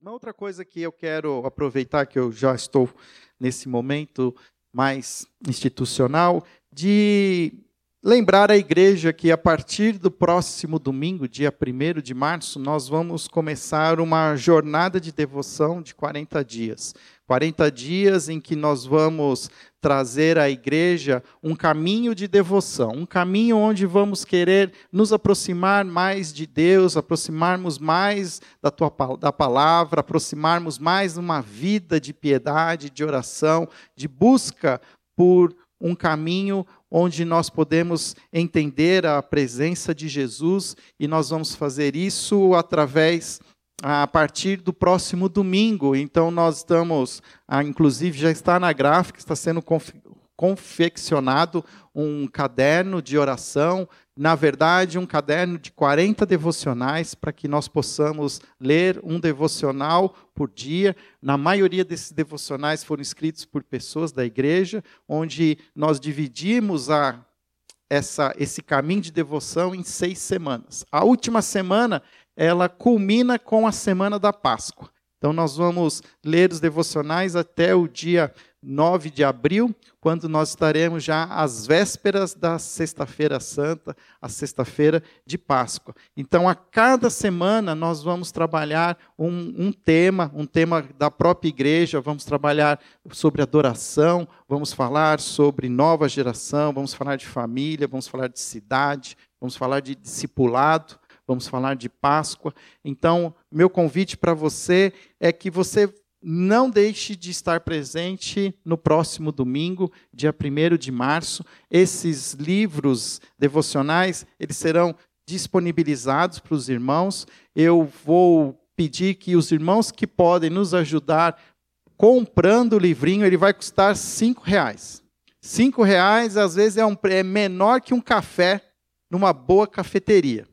Uma outra coisa que eu quero aproveitar, que eu já estou nesse momento mais institucional, de lembrar a igreja que a partir do próximo domingo, dia 1 de março, nós vamos começar uma jornada de devoção de 40 dias. 40 dias em que nós vamos trazer à igreja um caminho de devoção, um caminho onde vamos querer nos aproximar mais de Deus, aproximarmos mais da tua da palavra, aproximarmos mais de uma vida de piedade, de oração, de busca por um caminho onde nós podemos entender a presença de Jesus e nós vamos fazer isso através a partir do próximo domingo. Então, nós estamos, ah, inclusive já está na gráfica, está sendo confeccionado um caderno de oração, na verdade, um caderno de 40 devocionais, para que nós possamos ler um devocional por dia. Na maioria desses devocionais foram escritos por pessoas da igreja, onde nós dividimos a, essa, esse caminho de devoção em seis semanas. A última semana ela culmina com a semana da Páscoa. Então, nós vamos ler os devocionais até o dia 9 de abril, quando nós estaremos já às vésperas da Sexta-feira Santa, a Sexta-feira de Páscoa. Então, a cada semana, nós vamos trabalhar um, um, tema, um tema da própria igreja, vamos trabalhar sobre adoração, vamos falar sobre nova geração, vamos falar de família, vamos falar de cidade, vamos falar de discipulado vamos falar de Páscoa. Então, meu convite para você é que você não deixe de estar presente no próximo domingo, dia 1 de março. Esses livros devocionais, eles serão disponibilizados para os irmãos. Eu vou pedir que os irmãos que podem nos ajudar comprando o livrinho, ele vai custar cinco reais. Cinco reais, às vezes, é, um, é menor que um café numa boa cafeteria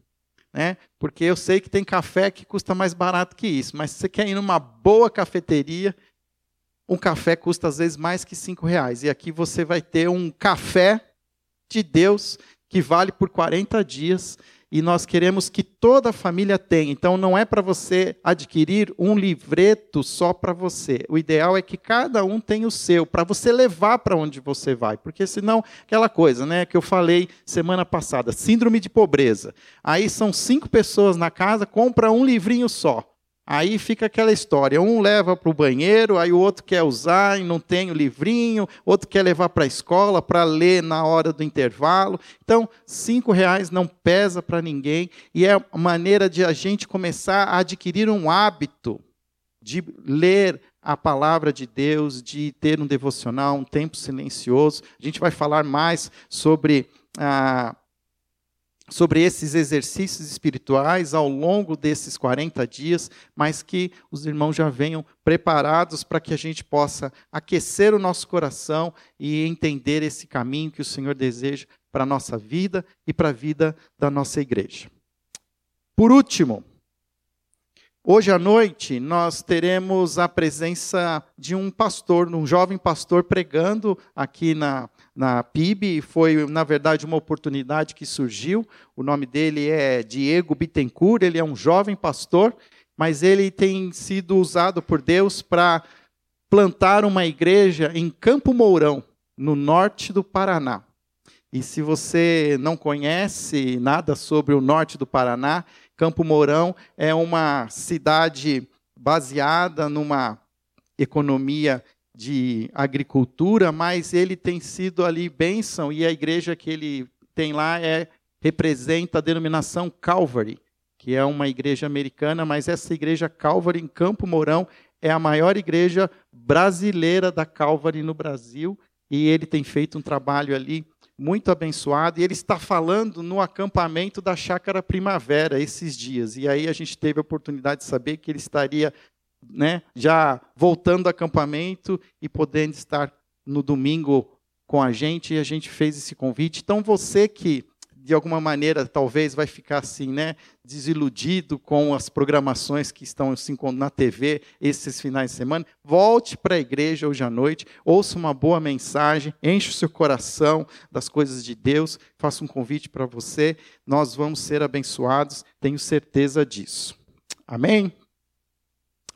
né? Porque eu sei que tem café que custa mais barato que isso, mas se você quer ir numa boa cafeteria, um café custa às vezes mais que cinco reais. E aqui você vai ter um café de Deus que vale por 40 dias e nós queremos que toda a família tenha. Então não é para você adquirir um livreto só para você. O ideal é que cada um tenha o seu, para você levar para onde você vai. Porque senão, aquela coisa né, que eu falei semana passada, síndrome de pobreza. Aí são cinco pessoas na casa, compra um livrinho só. Aí fica aquela história: um leva para o banheiro, aí o outro quer usar e não tem o livrinho, outro quer levar para a escola para ler na hora do intervalo. Então, cinco reais não pesa para ninguém e é a maneira de a gente começar a adquirir um hábito de ler a palavra de Deus, de ter um devocional, um tempo silencioso. A gente vai falar mais sobre a sobre esses exercícios espirituais ao longo desses 40 dias, mas que os irmãos já venham preparados para que a gente possa aquecer o nosso coração e entender esse caminho que o Senhor deseja para a nossa vida e para a vida da nossa igreja. Por último, Hoje à noite nós teremos a presença de um pastor, um jovem pastor pregando aqui na, na PIB. Foi, na verdade, uma oportunidade que surgiu. O nome dele é Diego Bittencourt, ele é um jovem pastor, mas ele tem sido usado por Deus para plantar uma igreja em Campo Mourão, no norte do Paraná. E se você não conhece nada sobre o norte do Paraná, Campo Mourão é uma cidade baseada numa economia de agricultura, mas ele tem sido ali bênção e a igreja que ele tem lá é representa a denominação Calvary, que é uma igreja americana, mas essa igreja Calvary em Campo Mourão é a maior igreja brasileira da Calvary no Brasil e ele tem feito um trabalho ali muito abençoado, e ele está falando no acampamento da Chácara Primavera esses dias. E aí a gente teve a oportunidade de saber que ele estaria né, já voltando do acampamento e podendo estar no domingo com a gente, e a gente fez esse convite. Então você que de alguma maneira, talvez vai ficar assim, né, desiludido com as programações que estão na TV esses finais de semana, volte para a igreja hoje à noite, ouça uma boa mensagem, enche o seu coração das coisas de Deus, faça um convite para você, nós vamos ser abençoados, tenho certeza disso. Amém?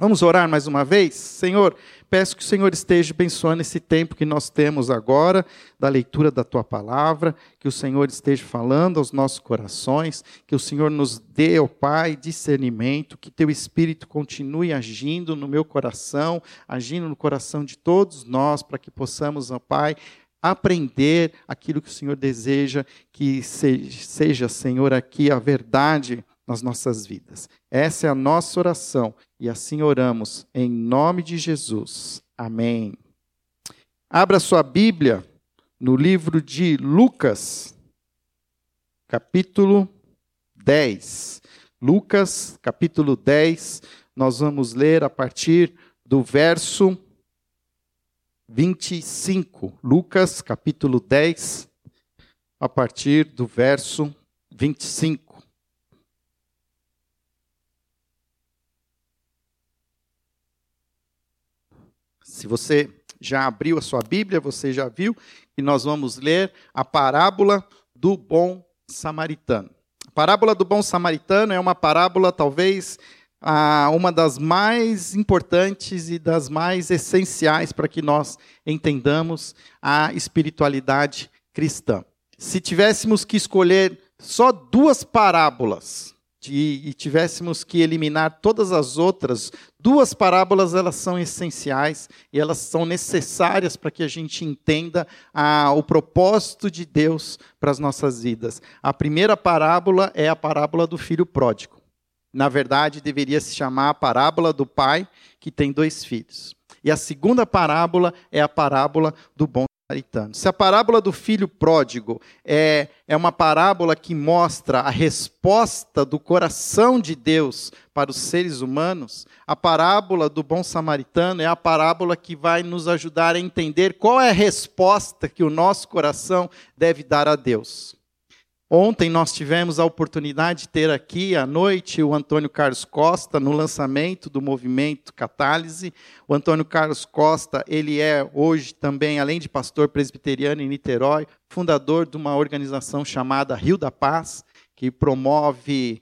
Vamos orar mais uma vez? Senhor, peço que o Senhor esteja abençoando esse tempo que nós temos agora, da leitura da tua palavra, que o Senhor esteja falando aos nossos corações, que o Senhor nos dê, ó Pai, discernimento, que teu Espírito continue agindo no meu coração, agindo no coração de todos nós, para que possamos, ó Pai, aprender aquilo que o Senhor deseja que seja, Senhor, aqui a verdade nas nossas vidas. Essa é a nossa oração e assim oramos em nome de Jesus. Amém. Abra sua Bíblia no livro de Lucas, capítulo 10. Lucas, capítulo 10, nós vamos ler a partir do verso 25. Lucas, capítulo 10, a partir do verso 25. Se você já abriu a sua Bíblia, você já viu que nós vamos ler a parábola do bom samaritano. A parábola do bom samaritano é uma parábola, talvez, uma das mais importantes e das mais essenciais para que nós entendamos a espiritualidade cristã. Se tivéssemos que escolher só duas parábolas e tivéssemos que eliminar todas as outras, duas parábolas elas são essenciais e elas são necessárias para que a gente entenda a, o propósito de Deus para as nossas vidas. A primeira parábola é a parábola do filho pródigo. Na verdade, deveria se chamar a parábola do pai que tem dois filhos. E a segunda parábola é a parábola do bom samaritano. Se a parábola do filho pródigo é, é uma parábola que mostra a resposta do coração de Deus para os seres humanos, a parábola do bom samaritano é a parábola que vai nos ajudar a entender qual é a resposta que o nosso coração deve dar a Deus. Ontem nós tivemos a oportunidade de ter aqui à noite o Antônio Carlos Costa no lançamento do movimento Catálise. O Antônio Carlos Costa, ele é hoje também, além de pastor presbiteriano em Niterói, fundador de uma organização chamada Rio da Paz, que promove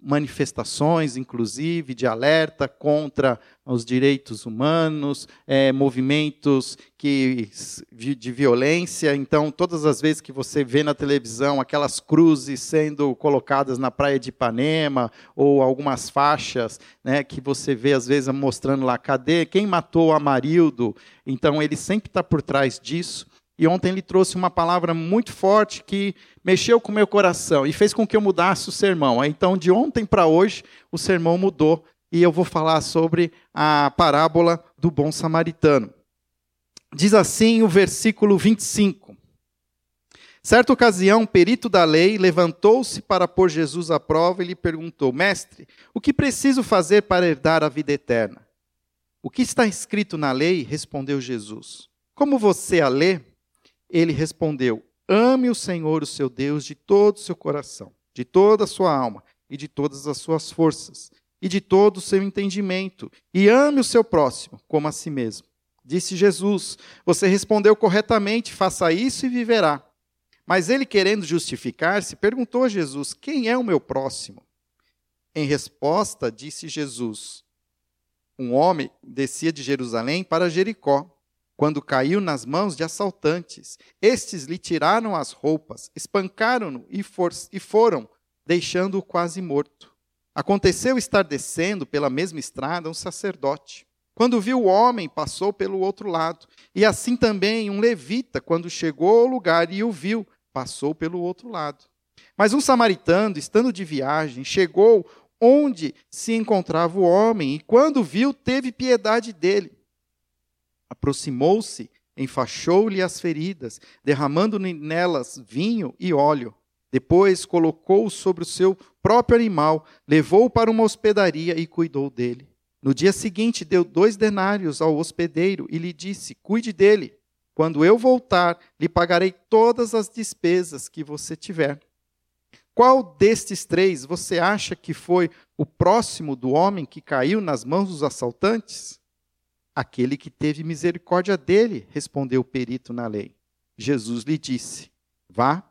manifestações, inclusive, de alerta contra os direitos humanos, é, movimentos que, de violência. Então, todas as vezes que você vê na televisão aquelas cruzes sendo colocadas na praia de Ipanema, ou algumas faixas né, que você vê, às vezes, mostrando lá, cadê quem matou Amarildo? Então, ele sempre está por trás disso. E ontem ele trouxe uma palavra muito forte que mexeu com o meu coração e fez com que eu mudasse o sermão. Então, de ontem para hoje, o sermão mudou e eu vou falar sobre a parábola do bom samaritano. Diz assim o versículo 25. Certa ocasião, um perito da lei levantou-se para pôr Jesus à prova e lhe perguntou: Mestre, o que preciso fazer para herdar a vida eterna? O que está escrito na lei? respondeu Jesus. Como você a lê? Ele respondeu: Ame o Senhor, o seu Deus, de todo o seu coração, de toda a sua alma e de todas as suas forças e de todo o seu entendimento, e ame o seu próximo como a si mesmo. Disse Jesus: Você respondeu corretamente, faça isso e viverá. Mas ele, querendo justificar-se, perguntou a Jesus: Quem é o meu próximo? Em resposta, disse Jesus: Um homem descia de Jerusalém para Jericó quando caiu nas mãos de assaltantes. Estes lhe tiraram as roupas, espancaram-no e, e foram, deixando-o quase morto. Aconteceu estar descendo pela mesma estrada um sacerdote. Quando viu o homem, passou pelo outro lado. E assim também um levita, quando chegou ao lugar e o viu, passou pelo outro lado. Mas um samaritano, estando de viagem, chegou onde se encontrava o homem, e quando viu, teve piedade dele Aproximou-se, enfaixou-lhe as feridas, derramando nelas vinho e óleo. Depois colocou-o sobre o seu próprio animal, levou-o para uma hospedaria e cuidou dele. No dia seguinte, deu dois denários ao hospedeiro e lhe disse: Cuide dele. Quando eu voltar, lhe pagarei todas as despesas que você tiver. Qual destes três você acha que foi o próximo do homem que caiu nas mãos dos assaltantes? Aquele que teve misericórdia dele, respondeu o perito na lei. Jesus lhe disse: Vá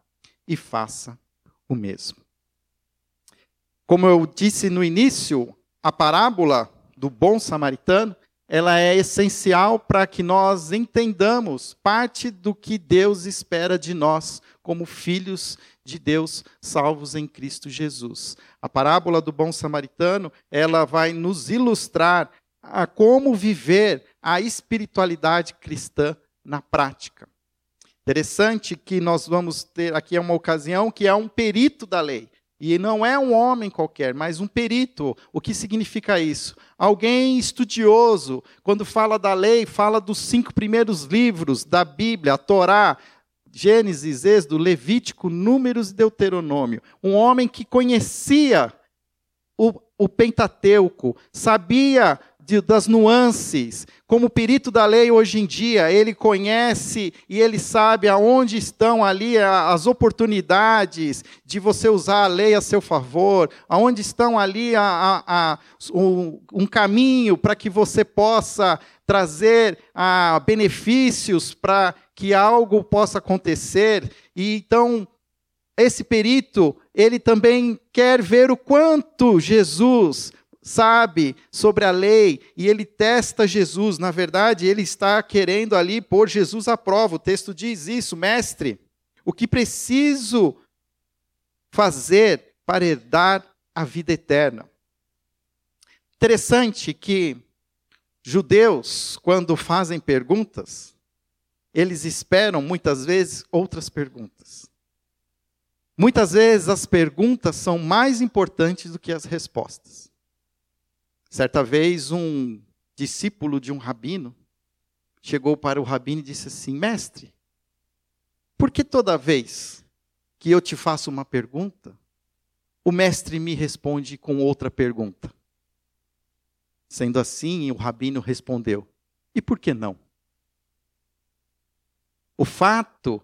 e faça o mesmo. Como eu disse no início, a parábola do bom samaritano, ela é essencial para que nós entendamos parte do que Deus espera de nós como filhos de Deus salvos em Cristo Jesus. A parábola do bom samaritano, ela vai nos ilustrar a como viver a espiritualidade cristã na prática. Interessante que nós vamos ter aqui uma ocasião que é um perito da lei. E não é um homem qualquer, mas um perito. O que significa isso? Alguém estudioso, quando fala da lei, fala dos cinco primeiros livros da Bíblia, a Torá, Gênesis, Êxodo, Levítico, Números e Deuteronômio. Um homem que conhecia o, o Pentateuco, sabia de, das nuances. Como perito da lei hoje em dia, ele conhece e ele sabe aonde estão ali as oportunidades de você usar a lei a seu favor, aonde estão ali a, a, a, um, caminho para que você possa trazer a, benefícios para que algo possa acontecer. E então esse perito, ele também quer ver o quanto Jesus sabe sobre a lei e ele testa Jesus. Na verdade, ele está querendo ali pôr Jesus à prova. O texto diz isso, mestre. O que preciso fazer para herdar a vida eterna? Interessante que judeus, quando fazem perguntas, eles esperam muitas vezes outras perguntas. Muitas vezes as perguntas são mais importantes do que as respostas. Certa vez, um discípulo de um rabino chegou para o rabino e disse assim: Mestre, por que toda vez que eu te faço uma pergunta, o mestre me responde com outra pergunta? Sendo assim, o rabino respondeu: E por que não? O fato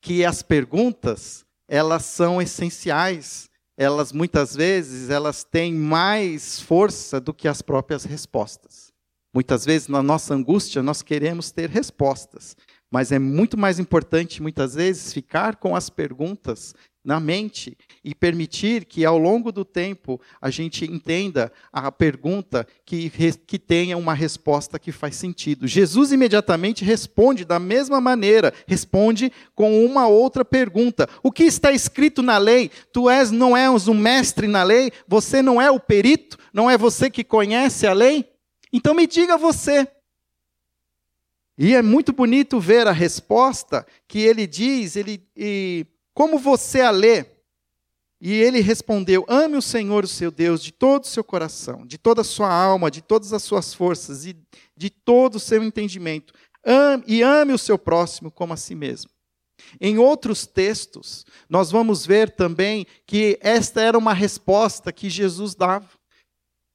que as perguntas, elas são essenciais elas muitas vezes elas têm mais força do que as próprias respostas. Muitas vezes na nossa angústia nós queremos ter respostas, mas é muito mais importante muitas vezes ficar com as perguntas na mente e permitir que ao longo do tempo a gente entenda a pergunta que, que tenha uma resposta que faz sentido. Jesus imediatamente responde da mesma maneira, responde com uma outra pergunta. O que está escrito na lei? Tu és não és um mestre na lei? Você não é o perito? Não é você que conhece a lei? Então me diga você. E é muito bonito ver a resposta que ele diz, ele e como você a lê? E ele respondeu: Ame o Senhor, o seu Deus, de todo o seu coração, de toda a sua alma, de todas as suas forças e de todo o seu entendimento. Ame, e ame o seu próximo como a si mesmo. Em outros textos, nós vamos ver também que esta era uma resposta que Jesus dava.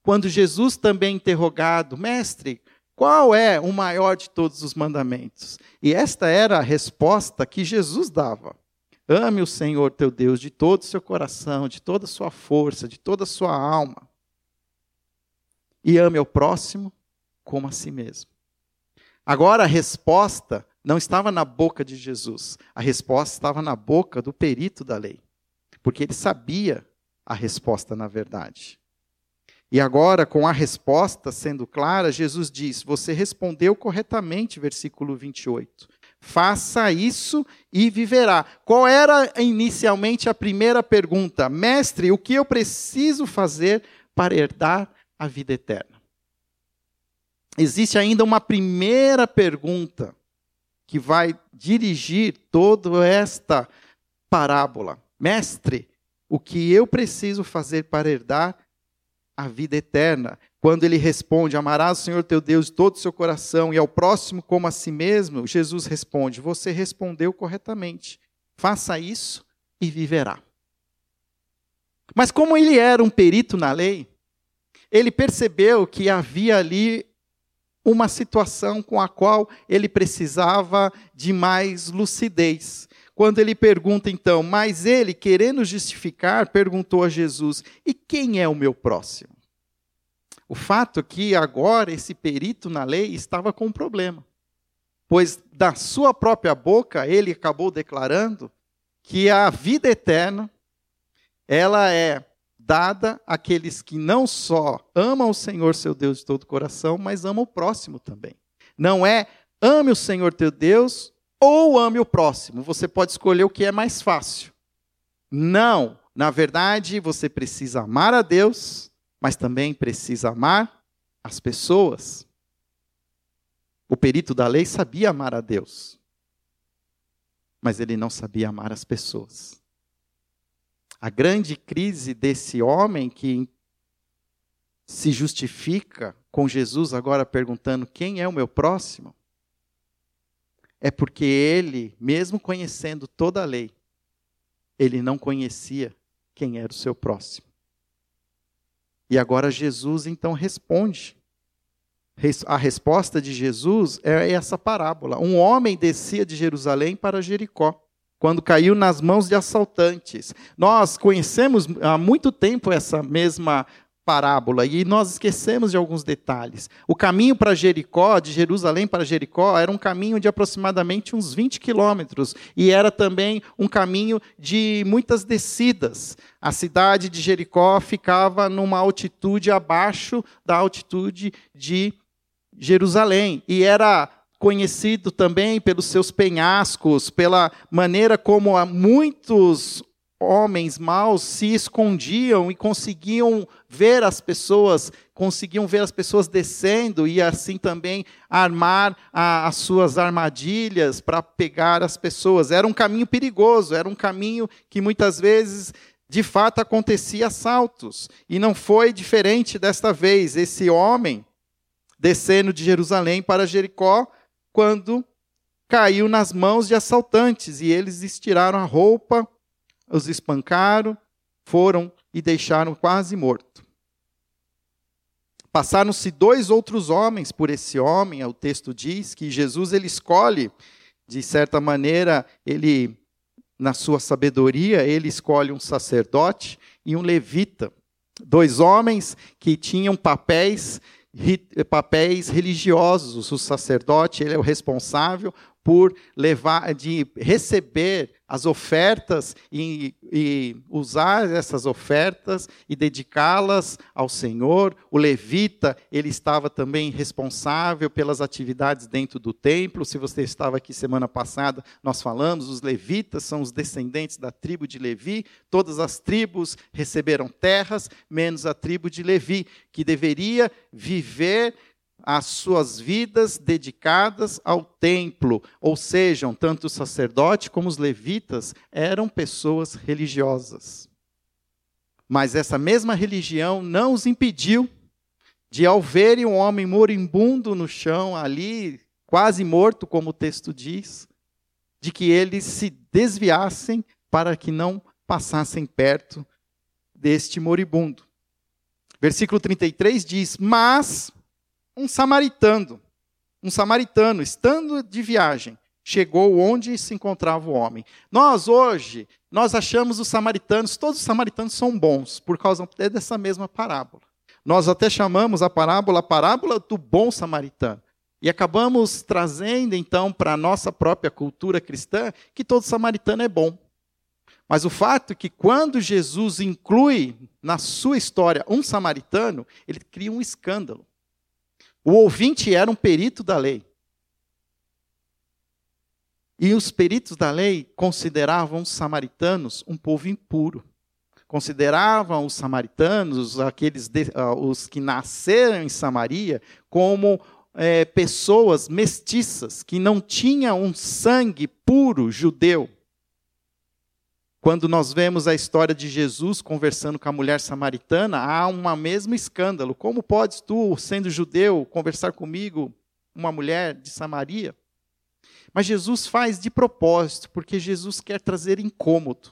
Quando Jesus também interrogado, mestre, qual é o maior de todos os mandamentos? E esta era a resposta que Jesus dava. Ame o Senhor teu Deus de todo o seu coração, de toda a sua força, de toda a sua alma. E ame ao próximo como a si mesmo. Agora a resposta não estava na boca de Jesus, a resposta estava na boca do perito da lei, porque ele sabia a resposta na verdade. E agora, com a resposta sendo clara, Jesus diz: Você respondeu corretamente, versículo 28 faça isso e viverá. Qual era inicialmente a primeira pergunta? Mestre, o que eu preciso fazer para herdar a vida eterna? Existe ainda uma primeira pergunta que vai dirigir toda esta parábola. Mestre, o que eu preciso fazer para herdar a vida eterna? Quando ele responde: Amarás o Senhor teu Deus de todo o seu coração e ao próximo como a si mesmo, Jesus responde: Você respondeu corretamente. Faça isso e viverá. Mas como ele era um perito na lei, ele percebeu que havia ali uma situação com a qual ele precisava de mais lucidez. Quando ele pergunta então, mas ele, querendo justificar, perguntou a Jesus: E quem é o meu próximo? O fato é que agora esse perito na lei estava com um problema. Pois da sua própria boca ele acabou declarando que a vida eterna ela é dada àqueles que não só amam o Senhor seu Deus de todo o coração, mas amam o próximo também. Não é ame o Senhor teu Deus ou ame o próximo. Você pode escolher o que é mais fácil. Não. Na verdade, você precisa amar a Deus, mas também precisa amar as pessoas. O perito da lei sabia amar a Deus, mas ele não sabia amar as pessoas. A grande crise desse homem que se justifica com Jesus agora perguntando: quem é o meu próximo? É porque ele, mesmo conhecendo toda a lei, ele não conhecia quem era o seu próximo. E agora Jesus então responde. A resposta de Jesus é essa parábola. Um homem descia de Jerusalém para Jericó quando caiu nas mãos de assaltantes. Nós conhecemos há muito tempo essa mesma parábola e nós esquecemos de alguns detalhes. O caminho para Jericó, de Jerusalém para Jericó, era um caminho de aproximadamente uns 20 quilômetros e era também um caminho de muitas descidas. A cidade de Jericó ficava numa altitude abaixo da altitude de Jerusalém e era conhecido também pelos seus penhascos, pela maneira como muitos homens maus se escondiam e conseguiam ver as pessoas, conseguiam ver as pessoas descendo e assim também armar a, as suas armadilhas para pegar as pessoas. Era um caminho perigoso, era um caminho que muitas vezes de fato acontecia assaltos. E não foi diferente desta vez. Esse homem descendo de Jerusalém para Jericó quando caiu nas mãos de assaltantes e eles estiraram a roupa, os espancaram, foram e deixaram quase morto. Passaram-se dois outros homens por esse homem, o texto diz que Jesus ele escolhe, de certa maneira, ele na sua sabedoria, ele escolhe um sacerdote e um levita, dois homens que tinham papéis papéis religiosos. O sacerdote ele é o responsável por levar, de receber as ofertas e, e usar essas ofertas e dedicá-las ao Senhor. O levita, ele estava também responsável pelas atividades dentro do templo. Se você estava aqui semana passada, nós falamos, os levitas são os descendentes da tribo de Levi. Todas as tribos receberam terras, menos a tribo de Levi, que deveria viver as suas vidas dedicadas ao templo, ou sejam, tanto o sacerdote como os levitas eram pessoas religiosas. Mas essa mesma religião não os impediu de, ao verem um homem moribundo no chão, ali, quase morto, como o texto diz, de que eles se desviassem para que não passassem perto deste moribundo. Versículo 33 diz: Mas um samaritano, um samaritano, estando de viagem, chegou onde se encontrava o homem. Nós hoje, nós achamos os samaritanos, todos os samaritanos são bons, por causa dessa mesma parábola. Nós até chamamos a parábola a parábola do bom samaritano. E acabamos trazendo então para a nossa própria cultura cristã que todo samaritano é bom. Mas o fato é que quando Jesus inclui na sua história um samaritano, ele cria um escândalo. O ouvinte era um perito da lei. E os peritos da lei consideravam os samaritanos um povo impuro. Consideravam os samaritanos, aqueles de, uh, os que nasceram em Samaria, como é, pessoas mestiças, que não tinham um sangue puro judeu. Quando nós vemos a história de Jesus conversando com a mulher samaritana, há um mesmo escândalo. Como podes tu, sendo judeu, conversar comigo, uma mulher de Samaria? Mas Jesus faz de propósito, porque Jesus quer trazer incômodo.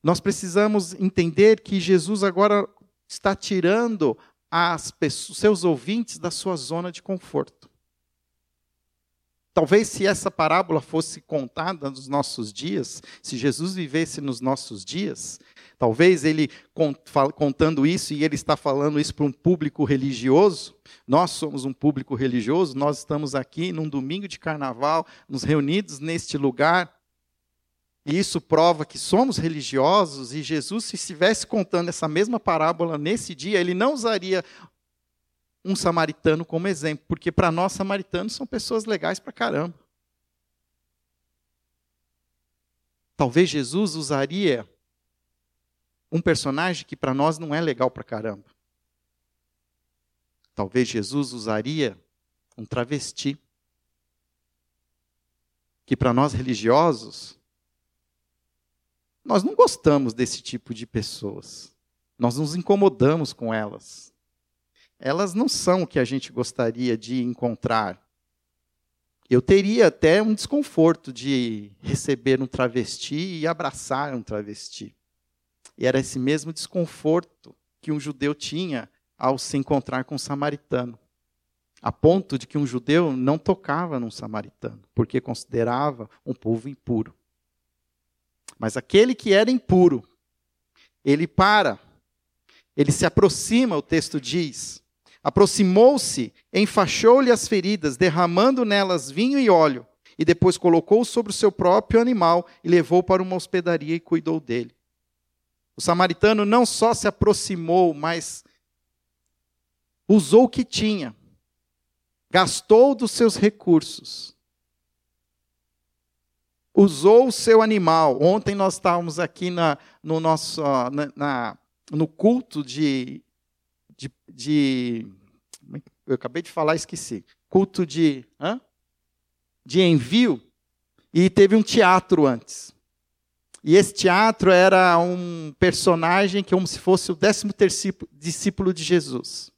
Nós precisamos entender que Jesus agora está tirando pessoas, seus ouvintes da sua zona de conforto. Talvez se essa parábola fosse contada nos nossos dias, se Jesus vivesse nos nossos dias, talvez ele contando isso e ele está falando isso para um público religioso. Nós somos um público religioso, nós estamos aqui num domingo de carnaval, nos reunidos neste lugar. E isso prova que somos religiosos e Jesus, se estivesse contando essa mesma parábola nesse dia, ele não usaria um samaritano como exemplo, porque para nós samaritanos são pessoas legais para caramba. Talvez Jesus usaria um personagem que para nós não é legal para caramba. Talvez Jesus usaria um travesti, que para nós religiosos, nós não gostamos desse tipo de pessoas. Nós nos incomodamos com elas. Elas não são o que a gente gostaria de encontrar. Eu teria até um desconforto de receber um travesti e abraçar um travesti. E era esse mesmo desconforto que um judeu tinha ao se encontrar com um samaritano. A ponto de que um judeu não tocava num samaritano, porque considerava um povo impuro. Mas aquele que era impuro, ele para, ele se aproxima, o texto diz, aproximou-se, enfaixou-lhe as feridas, derramando nelas vinho e óleo, e depois colocou sobre o seu próprio animal e levou para uma hospedaria e cuidou dele. O samaritano não só se aproximou, mas usou o que tinha, gastou dos seus recursos, usou o seu animal. Ontem nós estávamos aqui na, no nosso na, na, no culto de, de, de, eu acabei de falar, esqueci. Culto de hã? de envio e teve um teatro antes. E esse teatro era um personagem que como se fosse o décimo discípulo de Jesus.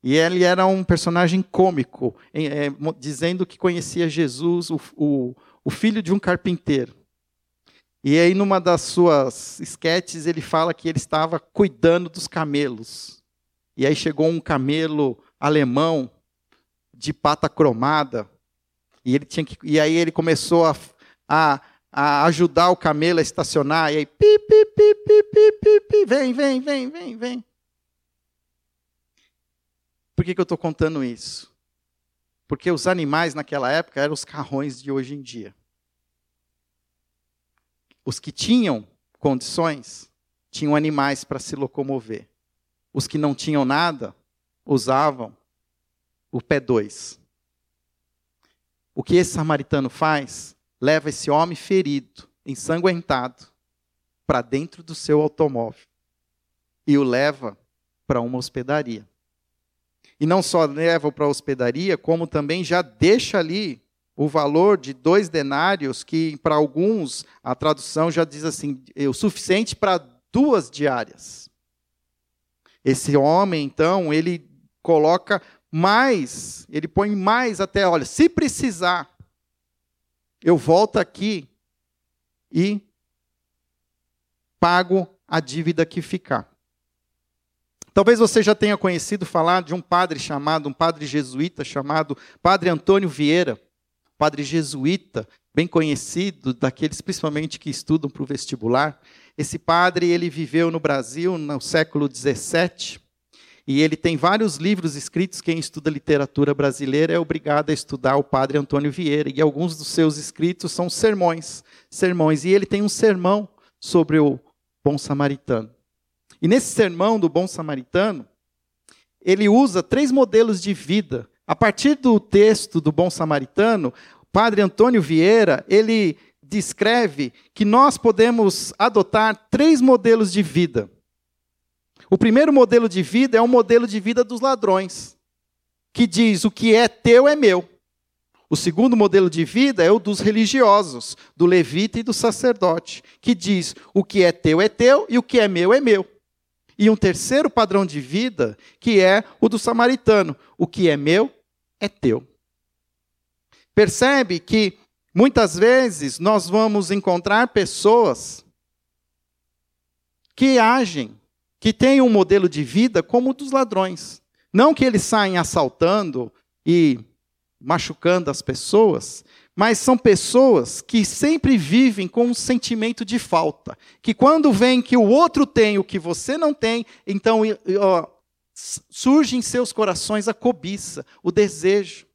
E ele era um personagem cômico, é, dizendo que conhecia Jesus, o, o, o filho de um carpinteiro. E aí, numa das suas esquetes, ele fala que ele estava cuidando dos camelos. E aí chegou um camelo alemão de pata cromada. E, ele tinha que, e aí ele começou a, a a ajudar o camelo a estacionar, e aí, pi, pi, pi, pi, pi, pi, pi, vem, vem, vem, vem, vem. Por que, que eu estou contando isso? Porque os animais naquela época eram os carrões de hoje em dia. Os que tinham condições tinham animais para se locomover. Os que não tinham nada usavam o pé dois. O que esse samaritano faz leva esse homem ferido, ensanguentado, para dentro do seu automóvel e o leva para uma hospedaria. E não só leva para a hospedaria, como também já deixa ali o valor de dois denários, que para alguns a tradução já diz assim, é o suficiente para duas diárias. Esse homem, então, ele coloca mais, ele põe mais até, olha, se precisar, eu volto aqui e pago a dívida que ficar. Talvez você já tenha conhecido falar de um padre chamado, um padre jesuíta chamado Padre Antônio Vieira, padre jesuíta, bem conhecido, daqueles principalmente que estudam para o vestibular. Esse padre, ele viveu no Brasil no século XVII, e ele tem vários livros escritos. Quem estuda literatura brasileira é obrigado a estudar o padre Antônio Vieira. E alguns dos seus escritos são sermões. Sermões. E ele tem um sermão sobre o bom samaritano. E nesse sermão do bom samaritano, ele usa três modelos de vida. A partir do texto do bom samaritano, o padre Antônio Vieira, ele descreve que nós podemos adotar três modelos de vida. O primeiro modelo de vida é o modelo de vida dos ladrões, que diz: o que é teu é meu. O segundo modelo de vida é o dos religiosos, do levita e do sacerdote, que diz: o que é teu é teu e o que é meu é meu. E um terceiro padrão de vida, que é o do samaritano: o que é meu é teu. Percebe que muitas vezes nós vamos encontrar pessoas que agem que têm um modelo de vida como o dos ladrões. Não que eles saem assaltando e machucando as pessoas, mas são pessoas que sempre vivem com um sentimento de falta. Que quando vem que o outro tem o que você não tem, então ó, surge em seus corações a cobiça, o desejo.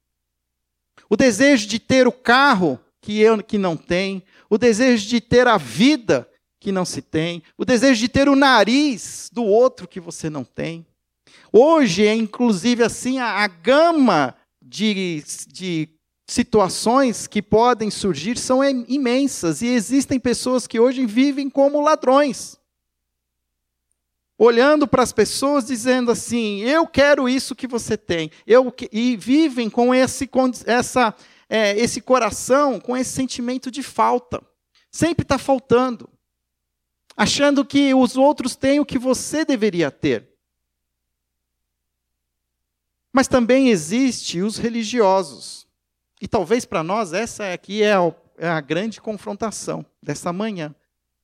O desejo de ter o carro que eu que não tem, o desejo de ter a vida que não se tem, o desejo de ter o nariz do outro que você não tem. Hoje é inclusive assim a, a gama de, de situações que podem surgir são imensas e existem pessoas que hoje vivem como ladrões. Olhando para as pessoas dizendo assim: "Eu quero isso que você tem". Eu e vivem com esse essa é, esse coração, com esse sentimento de falta. Sempre está faltando. Achando que os outros têm o que você deveria ter. Mas também existe os religiosos. E talvez para nós essa aqui é a, é a grande confrontação dessa manhã.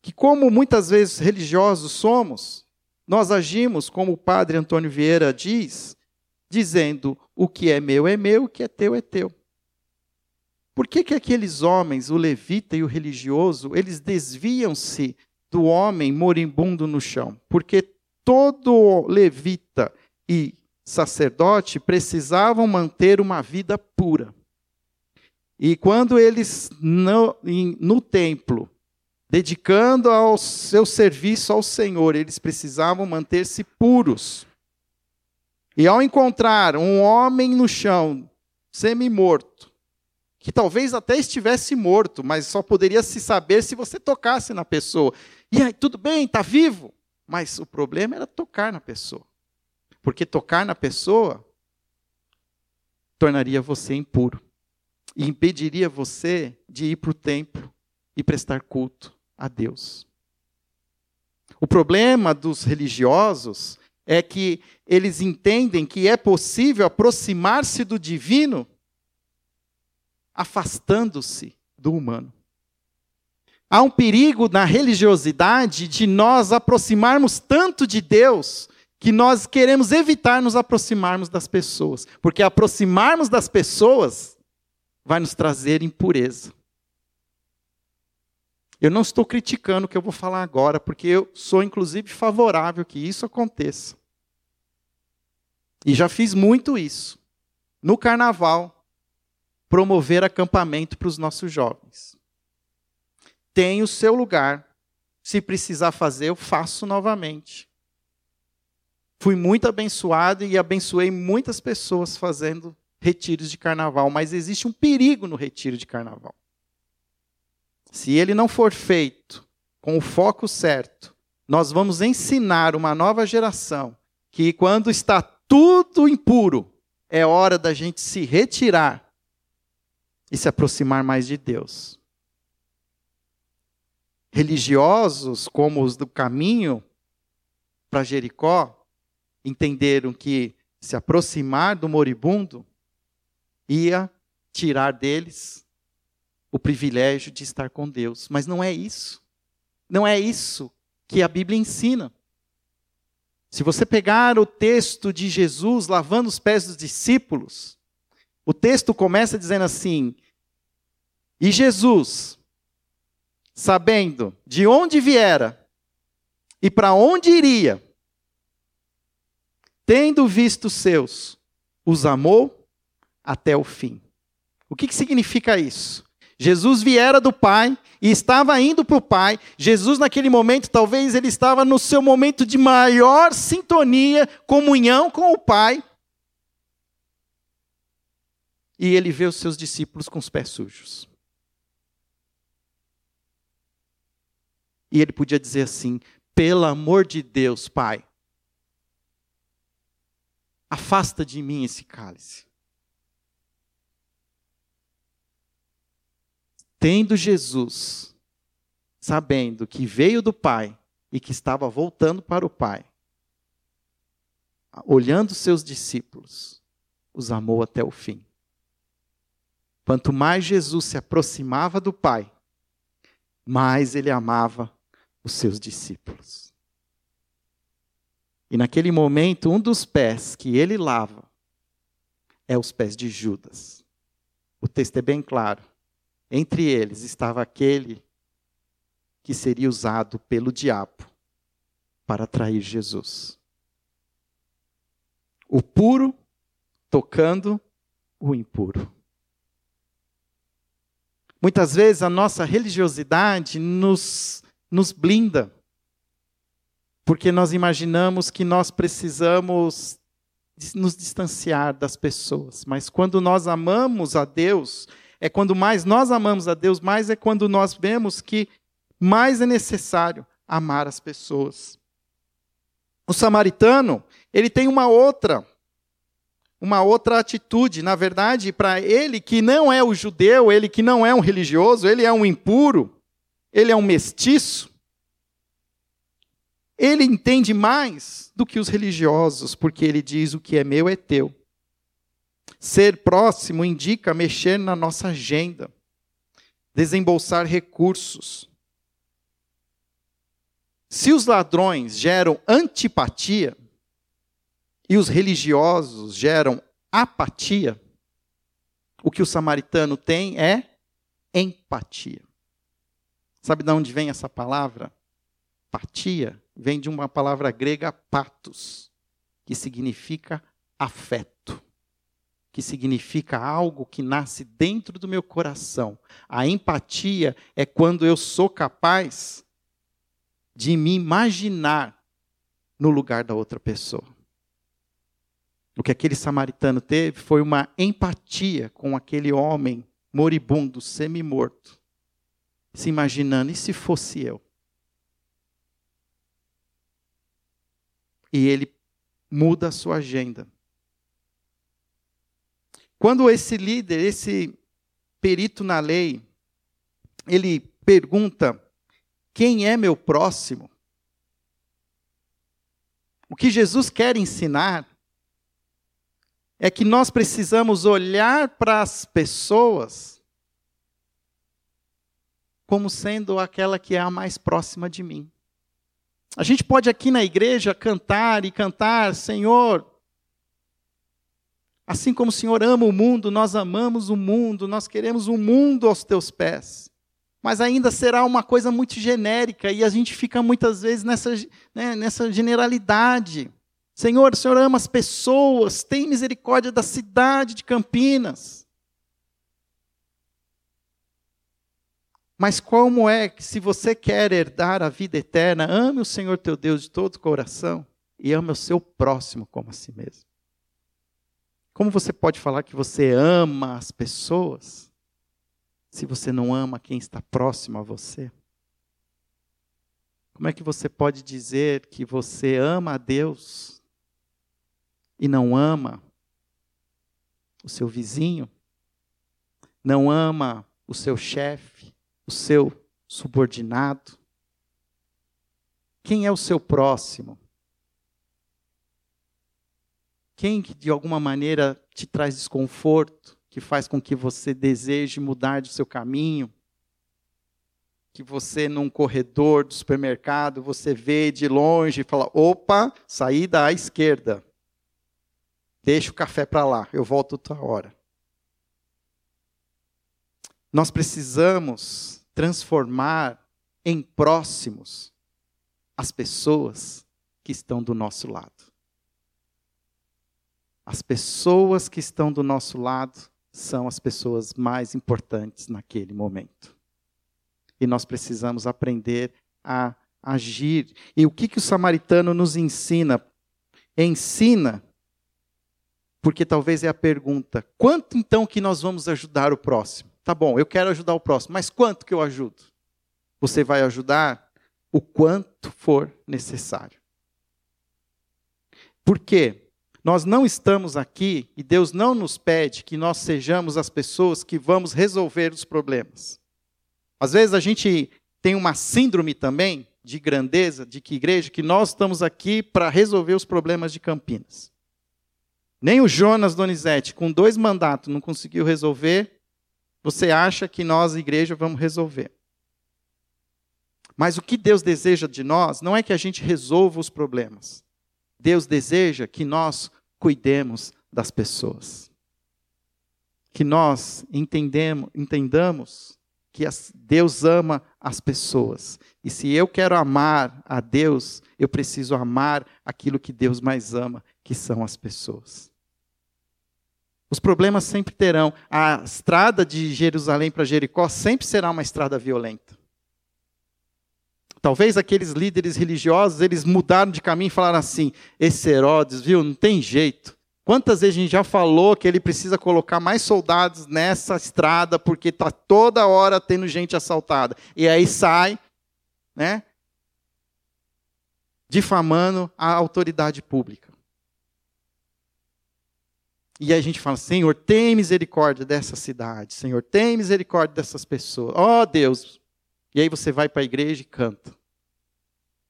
Que, como muitas vezes religiosos somos, nós agimos como o padre Antônio Vieira diz, dizendo: o que é meu é meu, o que é teu é teu. Por que, que aqueles homens, o levita e o religioso, eles desviam-se do homem moribundo no chão? Porque todo levita e sacerdote precisavam manter uma vida pura. E quando eles, no, no templo, dedicando ao seu serviço ao Senhor, eles precisavam manter-se puros. E ao encontrar um homem no chão, semi-morto, que talvez até estivesse morto, mas só poderia se saber se você tocasse na pessoa. E aí, tudo bem, está vivo. Mas o problema era tocar na pessoa. Porque tocar na pessoa tornaria você impuro e impediria você de ir para o templo e prestar culto a Deus. O problema dos religiosos é que eles entendem que é possível aproximar-se do divino afastando-se do humano. Há um perigo na religiosidade de nós aproximarmos tanto de Deus que nós queremos evitar nos aproximarmos das pessoas, porque aproximarmos das pessoas vai nos trazer impureza. Eu não estou criticando o que eu vou falar agora, porque eu sou inclusive favorável que isso aconteça. E já fiz muito isso. No carnaval, promover acampamento para os nossos jovens. Tem o seu lugar. Se precisar fazer, eu faço novamente. Fui muito abençoado e abençoei muitas pessoas fazendo retiros de carnaval, mas existe um perigo no retiro de carnaval. Se ele não for feito com o foco certo, nós vamos ensinar uma nova geração que quando está tudo impuro, é hora da gente se retirar e se aproximar mais de Deus. Religiosos como os do caminho para Jericó entenderam que se aproximar do moribundo ia tirar deles o privilégio de estar com Deus. Mas não é isso. Não é isso que a Bíblia ensina. Se você pegar o texto de Jesus lavando os pés dos discípulos, o texto começa dizendo assim: E Jesus, sabendo de onde viera e para onde iria, tendo visto seus, os amou até o fim. O que, que significa isso? Jesus viera do Pai e estava indo para o Pai. Jesus, naquele momento, talvez ele estava no seu momento de maior sintonia, comunhão com o Pai. E ele vê os seus discípulos com os pés sujos. E ele podia dizer assim: pelo amor de Deus, Pai, afasta de mim esse cálice. Tendo Jesus, sabendo que veio do Pai e que estava voltando para o Pai, olhando seus discípulos, os amou até o fim. Quanto mais Jesus se aproximava do Pai, mais ele amava os seus discípulos. E naquele momento, um dos pés que ele lava é os pés de Judas. O texto é bem claro. Entre eles estava aquele que seria usado pelo diabo para atrair Jesus. O puro tocando o impuro. Muitas vezes a nossa religiosidade nos, nos blinda, porque nós imaginamos que nós precisamos nos distanciar das pessoas. Mas quando nós amamos a Deus, é quando mais nós amamos a Deus, mais é quando nós vemos que mais é necessário amar as pessoas. O samaritano, ele tem uma outra uma outra atitude, na verdade, para ele que não é o judeu, ele que não é um religioso, ele é um impuro, ele é um mestiço. Ele entende mais do que os religiosos, porque ele diz: o que é meu é teu. Ser próximo indica mexer na nossa agenda, desembolsar recursos. Se os ladrões geram antipatia e os religiosos geram apatia, o que o samaritano tem é empatia. Sabe de onde vem essa palavra? Apatia vem de uma palavra grega patos, que significa afeto, que significa algo que nasce dentro do meu coração. A empatia é quando eu sou capaz de me imaginar no lugar da outra pessoa. O que aquele samaritano teve foi uma empatia com aquele homem moribundo, semi-morto, se imaginando, e se fosse eu? E ele muda a sua agenda. Quando esse líder, esse perito na lei, ele pergunta: quem é meu próximo? O que Jesus quer ensinar é que nós precisamos olhar para as pessoas como sendo aquela que é a mais próxima de mim. A gente pode aqui na igreja cantar e cantar, Senhor, assim como o Senhor ama o mundo, nós amamos o mundo, nós queremos o mundo aos teus pés. Mas ainda será uma coisa muito genérica e a gente fica muitas vezes nessa, né, nessa generalidade. Senhor, o Senhor ama as pessoas, tem misericórdia da cidade de Campinas. Mas como é que, se você quer herdar a vida eterna, ame o Senhor teu Deus de todo o coração e ame o seu próximo como a si mesmo? Como você pode falar que você ama as pessoas se você não ama quem está próximo a você? Como é que você pode dizer que você ama a Deus e não ama o seu vizinho? Não ama o seu chefe? o seu subordinado? Quem é o seu próximo? Quem que de alguma maneira te traz desconforto, que faz com que você deseje mudar de seu caminho? Que você num corredor do supermercado, você vê de longe e fala: "Opa, saída à esquerda. Deixa o café para lá, eu volto outra hora." Nós precisamos transformar em próximos as pessoas que estão do nosso lado. As pessoas que estão do nosso lado são as pessoas mais importantes naquele momento. E nós precisamos aprender a agir. E o que, que o samaritano nos ensina? Ensina, porque talvez é a pergunta: quanto então que nós vamos ajudar o próximo? Tá bom, eu quero ajudar o próximo, mas quanto que eu ajudo? Você vai ajudar o quanto for necessário. Por quê? Nós não estamos aqui e Deus não nos pede que nós sejamos as pessoas que vamos resolver os problemas. Às vezes a gente tem uma síndrome também de grandeza, de que igreja, que nós estamos aqui para resolver os problemas de Campinas. Nem o Jonas Donizete, com dois mandatos, não conseguiu resolver, você acha que nós, igreja, vamos resolver. Mas o que Deus deseja de nós não é que a gente resolva os problemas. Deus deseja que nós cuidemos das pessoas. Que nós entendemos, entendamos que Deus ama as pessoas. E se eu quero amar a Deus, eu preciso amar aquilo que Deus mais ama, que são as pessoas. Os problemas sempre terão. A estrada de Jerusalém para Jericó sempre será uma estrada violenta. Talvez aqueles líderes religiosos, eles mudaram de caminho e falaram assim: esse Herodes, viu, não tem jeito. Quantas vezes a gente já falou que ele precisa colocar mais soldados nessa estrada porque está toda hora tendo gente assaltada. E aí sai, né? Difamando a autoridade pública. E a gente fala: Senhor, tem misericórdia dessa cidade. Senhor, tem misericórdia dessas pessoas. Ó oh, Deus. E aí você vai para a igreja e canta.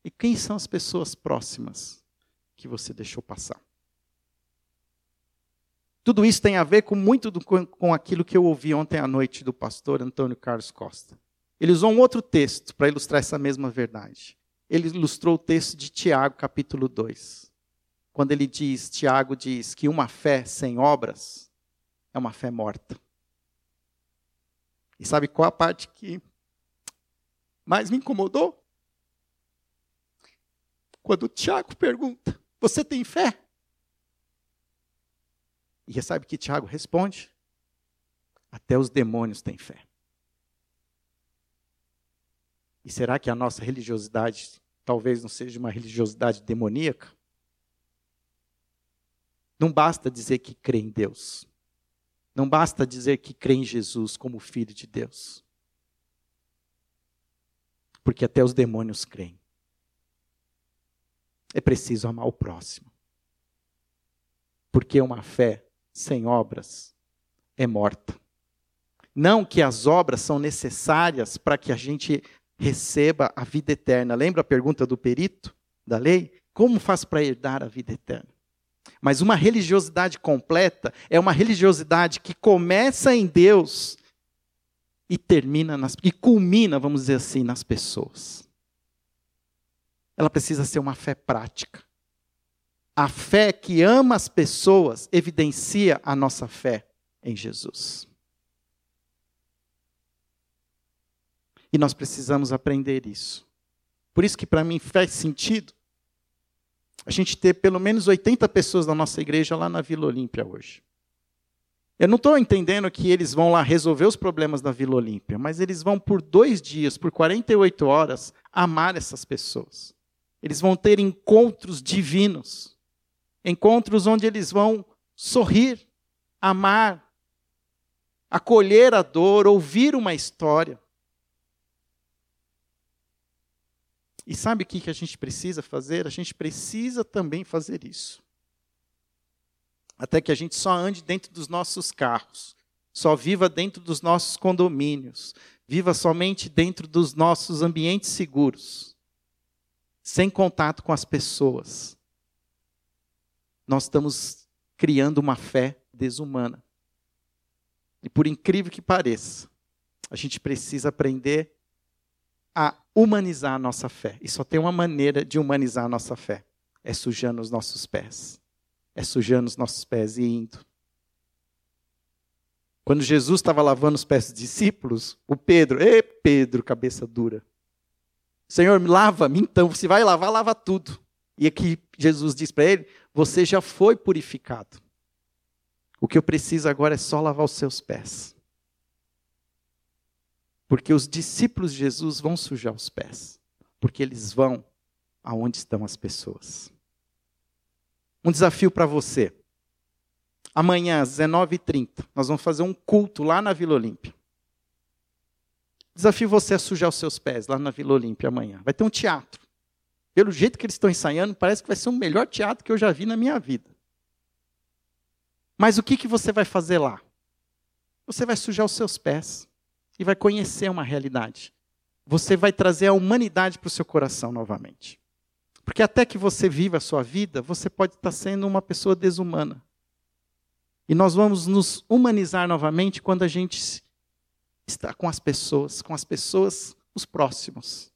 E quem são as pessoas próximas que você deixou passar? Tudo isso tem a ver com muito do, com aquilo que eu ouvi ontem à noite do pastor Antônio Carlos Costa. Ele usou um outro texto para ilustrar essa mesma verdade. Ele ilustrou o texto de Tiago, capítulo 2 quando ele diz, Tiago diz que uma fé sem obras é uma fé morta. E sabe qual a parte que mais me incomodou? Quando Tiago pergunta: Você tem fé? E sabe que Tiago responde? Até os demônios têm fé. E será que a nossa religiosidade talvez não seja uma religiosidade demoníaca? Não basta dizer que crê em Deus. Não basta dizer que crê em Jesus como Filho de Deus. Porque até os demônios creem. É preciso amar o próximo. Porque uma fé sem obras é morta. Não que as obras são necessárias para que a gente receba a vida eterna. Lembra a pergunta do perito da lei? Como faz para herdar a vida eterna? Mas uma religiosidade completa é uma religiosidade que começa em Deus e termina nas, e culmina, vamos dizer assim, nas pessoas. Ela precisa ser uma fé prática. A fé que ama as pessoas evidencia a nossa fé em Jesus. E nós precisamos aprender isso. Por isso que para mim faz sentido a gente ter pelo menos 80 pessoas da nossa igreja lá na Vila Olímpia hoje. Eu não estou entendendo que eles vão lá resolver os problemas da Vila Olímpia, mas eles vão por dois dias, por 48 horas, amar essas pessoas. Eles vão ter encontros divinos. Encontros onde eles vão sorrir, amar, acolher a dor, ouvir uma história. E sabe o que a gente precisa fazer? A gente precisa também fazer isso. Até que a gente só ande dentro dos nossos carros, só viva dentro dos nossos condomínios, viva somente dentro dos nossos ambientes seguros, sem contato com as pessoas. Nós estamos criando uma fé desumana. E por incrível que pareça, a gente precisa aprender a humanizar a nossa fé. E só tem uma maneira de humanizar a nossa fé: é sujando os nossos pés. É sujando os nossos pés e indo. Quando Jesus estava lavando os pés dos discípulos, o Pedro, ê Pedro, cabeça dura. Senhor, lava-me então. Se vai lavar, lava tudo. E aqui Jesus diz para ele: Você já foi purificado. O que eu preciso agora é só lavar os seus pés. Porque os discípulos de Jesus vão sujar os pés. Porque eles vão aonde estão as pessoas. Um desafio para você. Amanhã, às 19h30, nós vamos fazer um culto lá na Vila Olímpia. Desafio você a sujar os seus pés lá na Vila Olímpia amanhã. Vai ter um teatro. Pelo jeito que eles estão ensaiando, parece que vai ser o melhor teatro que eu já vi na minha vida. Mas o que, que você vai fazer lá? Você vai sujar os seus pés e vai conhecer uma realidade. Você vai trazer a humanidade para o seu coração novamente. Porque até que você viva a sua vida, você pode estar sendo uma pessoa desumana. E nós vamos nos humanizar novamente quando a gente está com as pessoas, com as pessoas, os próximos.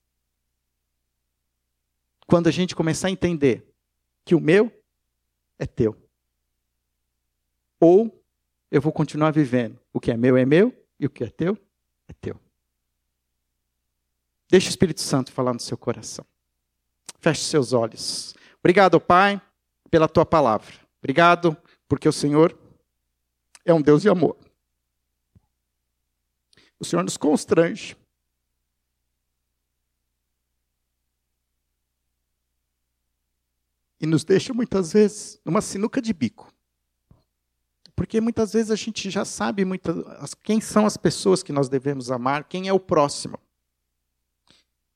Quando a gente começar a entender que o meu é teu. Ou eu vou continuar vivendo. O que é meu é meu e o que é teu é teu. Deixa o Espírito Santo falar no seu coração. Feche seus olhos. Obrigado, Pai, pela tua palavra. Obrigado porque o Senhor é um Deus de amor. O Senhor nos constrange. E nos deixa muitas vezes numa sinuca de bico. Porque muitas vezes a gente já sabe quem são as pessoas que nós devemos amar, quem é o próximo.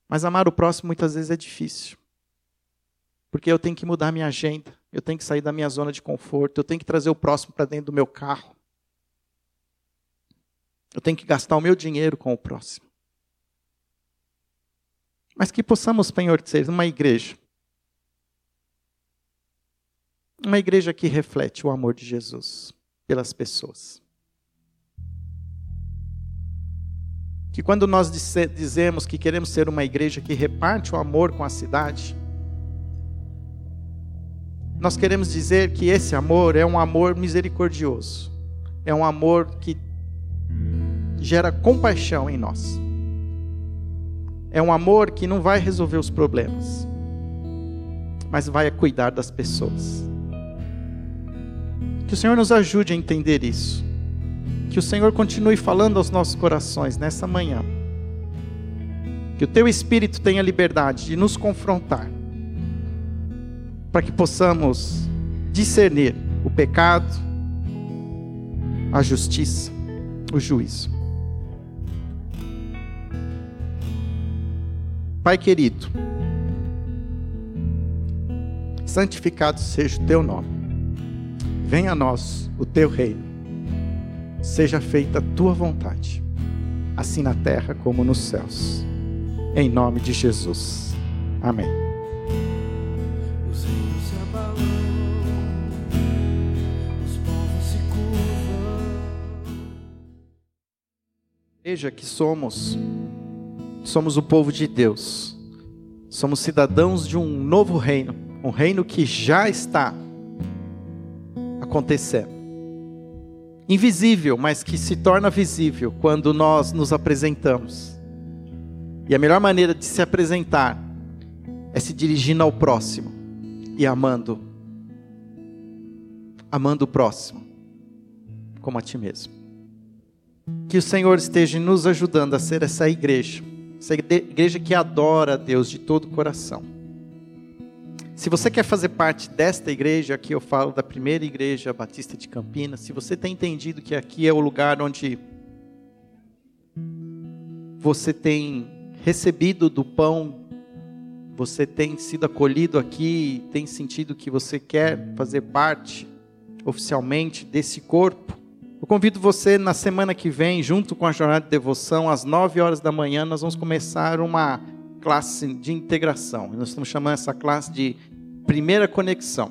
Mas amar o próximo muitas vezes é difícil. Porque eu tenho que mudar minha agenda, eu tenho que sair da minha zona de conforto, eu tenho que trazer o próximo para dentro do meu carro. Eu tenho que gastar o meu dinheiro com o próximo. Mas que possamos, Senhor, ser uma igreja. Uma igreja que reflete o amor de Jesus pelas pessoas. Que quando nós dizemos que queremos ser uma igreja que reparte o amor com a cidade, nós queremos dizer que esse amor é um amor misericordioso, é um amor que gera compaixão em nós. É um amor que não vai resolver os problemas, mas vai cuidar das pessoas. Que o Senhor nos ajude a entender isso. Que o Senhor continue falando aos nossos corações nessa manhã. Que o teu espírito tenha liberdade de nos confrontar. Para que possamos discernir o pecado, a justiça, o juízo. Pai querido, santificado seja o teu nome Venha a nós o teu reino. Seja feita a tua vontade, assim na terra como nos céus. Em nome de Jesus. Amém. Veja que somos somos o povo de Deus. Somos cidadãos de um novo reino, um reino que já está acontecendo. Invisível, mas que se torna visível quando nós nos apresentamos. E a melhor maneira de se apresentar é se dirigindo ao próximo e amando. Amando o próximo como a ti mesmo. Que o Senhor esteja nos ajudando a ser essa igreja, essa igreja que adora a Deus de todo o coração se você quer fazer parte desta igreja, aqui eu falo da primeira igreja batista de Campinas, se você tem entendido que aqui é o lugar onde você tem recebido do pão, você tem sido acolhido aqui, tem sentido que você quer fazer parte oficialmente desse corpo, eu convido você na semana que vem, junto com a jornada de devoção, às 9 horas da manhã, nós vamos começar uma classe de integração. Nós estamos chamando essa classe de primeira conexão.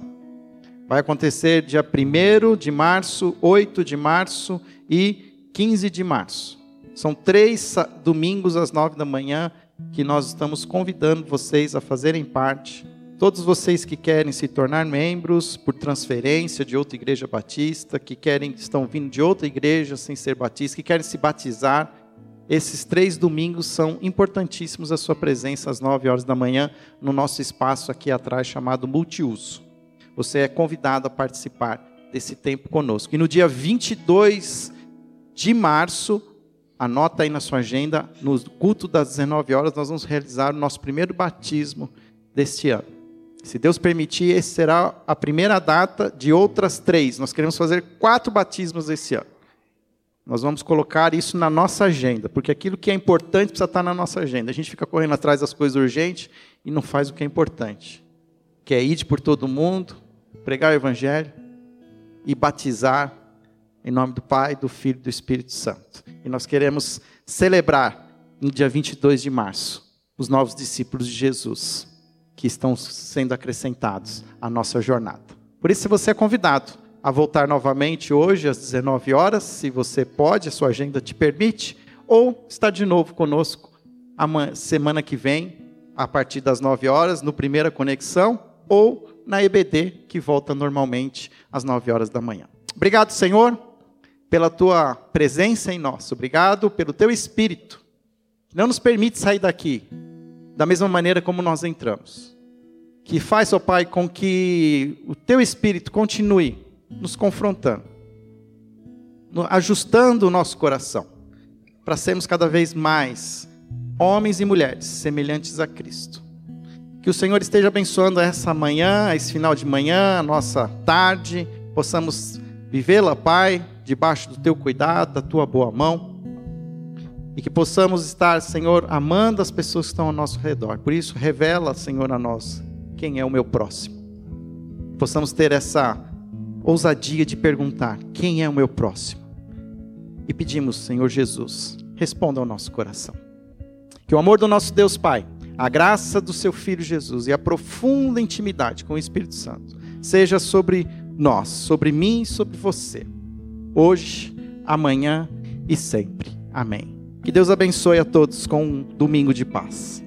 Vai acontecer dia 1 de março, 8 de março e 15 de março. São três domingos às 9 da manhã que nós estamos convidando vocês a fazerem parte. Todos vocês que querem se tornar membros por transferência de outra igreja batista, que querem estão vindo de outra igreja sem ser batista, que querem se batizar, esses três domingos são importantíssimos a sua presença às 9 horas da manhã no nosso espaço aqui atrás chamado Multiuso. Você é convidado a participar desse tempo conosco. E no dia 22 de março, anota aí na sua agenda, no culto das 19 horas, nós vamos realizar o nosso primeiro batismo deste ano. Se Deus permitir, essa será a primeira data de outras três. Nós queremos fazer quatro batismos esse ano. Nós vamos colocar isso na nossa agenda, porque aquilo que é importante precisa estar na nossa agenda. A gente fica correndo atrás das coisas urgentes e não faz o que é importante, que é ir por todo mundo, pregar o Evangelho e batizar em nome do Pai, do Filho e do Espírito Santo. E nós queremos celebrar no dia 22 de março os novos discípulos de Jesus que estão sendo acrescentados à nossa jornada. Por isso, você é convidado a voltar novamente hoje às 19 horas, se você pode, a sua agenda te permite, ou estar de novo conosco a semana que vem, a partir das 9 horas, no Primeira Conexão, ou na EBD, que volta normalmente às 9 horas da manhã. Obrigado, Senhor, pela tua presença em nós. Obrigado pelo teu espírito, que não nos permite sair daqui da mesma maneira como nós entramos. Que faz, ó Pai, com que o teu espírito continue nos confrontando. ajustando o nosso coração para sermos cada vez mais homens e mulheres semelhantes a Cristo. Que o Senhor esteja abençoando essa manhã, esse final de manhã, a nossa tarde, possamos vivê-la, Pai, debaixo do teu cuidado, da tua boa mão. E que possamos estar, Senhor, amando as pessoas que estão ao nosso redor. Por isso, revela, Senhor, a nós quem é o meu próximo. Possamos ter essa ousadia de perguntar: quem é o meu próximo? E pedimos, Senhor Jesus, responda ao nosso coração. Que o amor do nosso Deus Pai, a graça do seu Filho Jesus e a profunda intimidade com o Espírito Santo seja sobre nós, sobre mim e sobre você, hoje, amanhã e sempre. Amém. Que Deus abençoe a todos com um domingo de paz.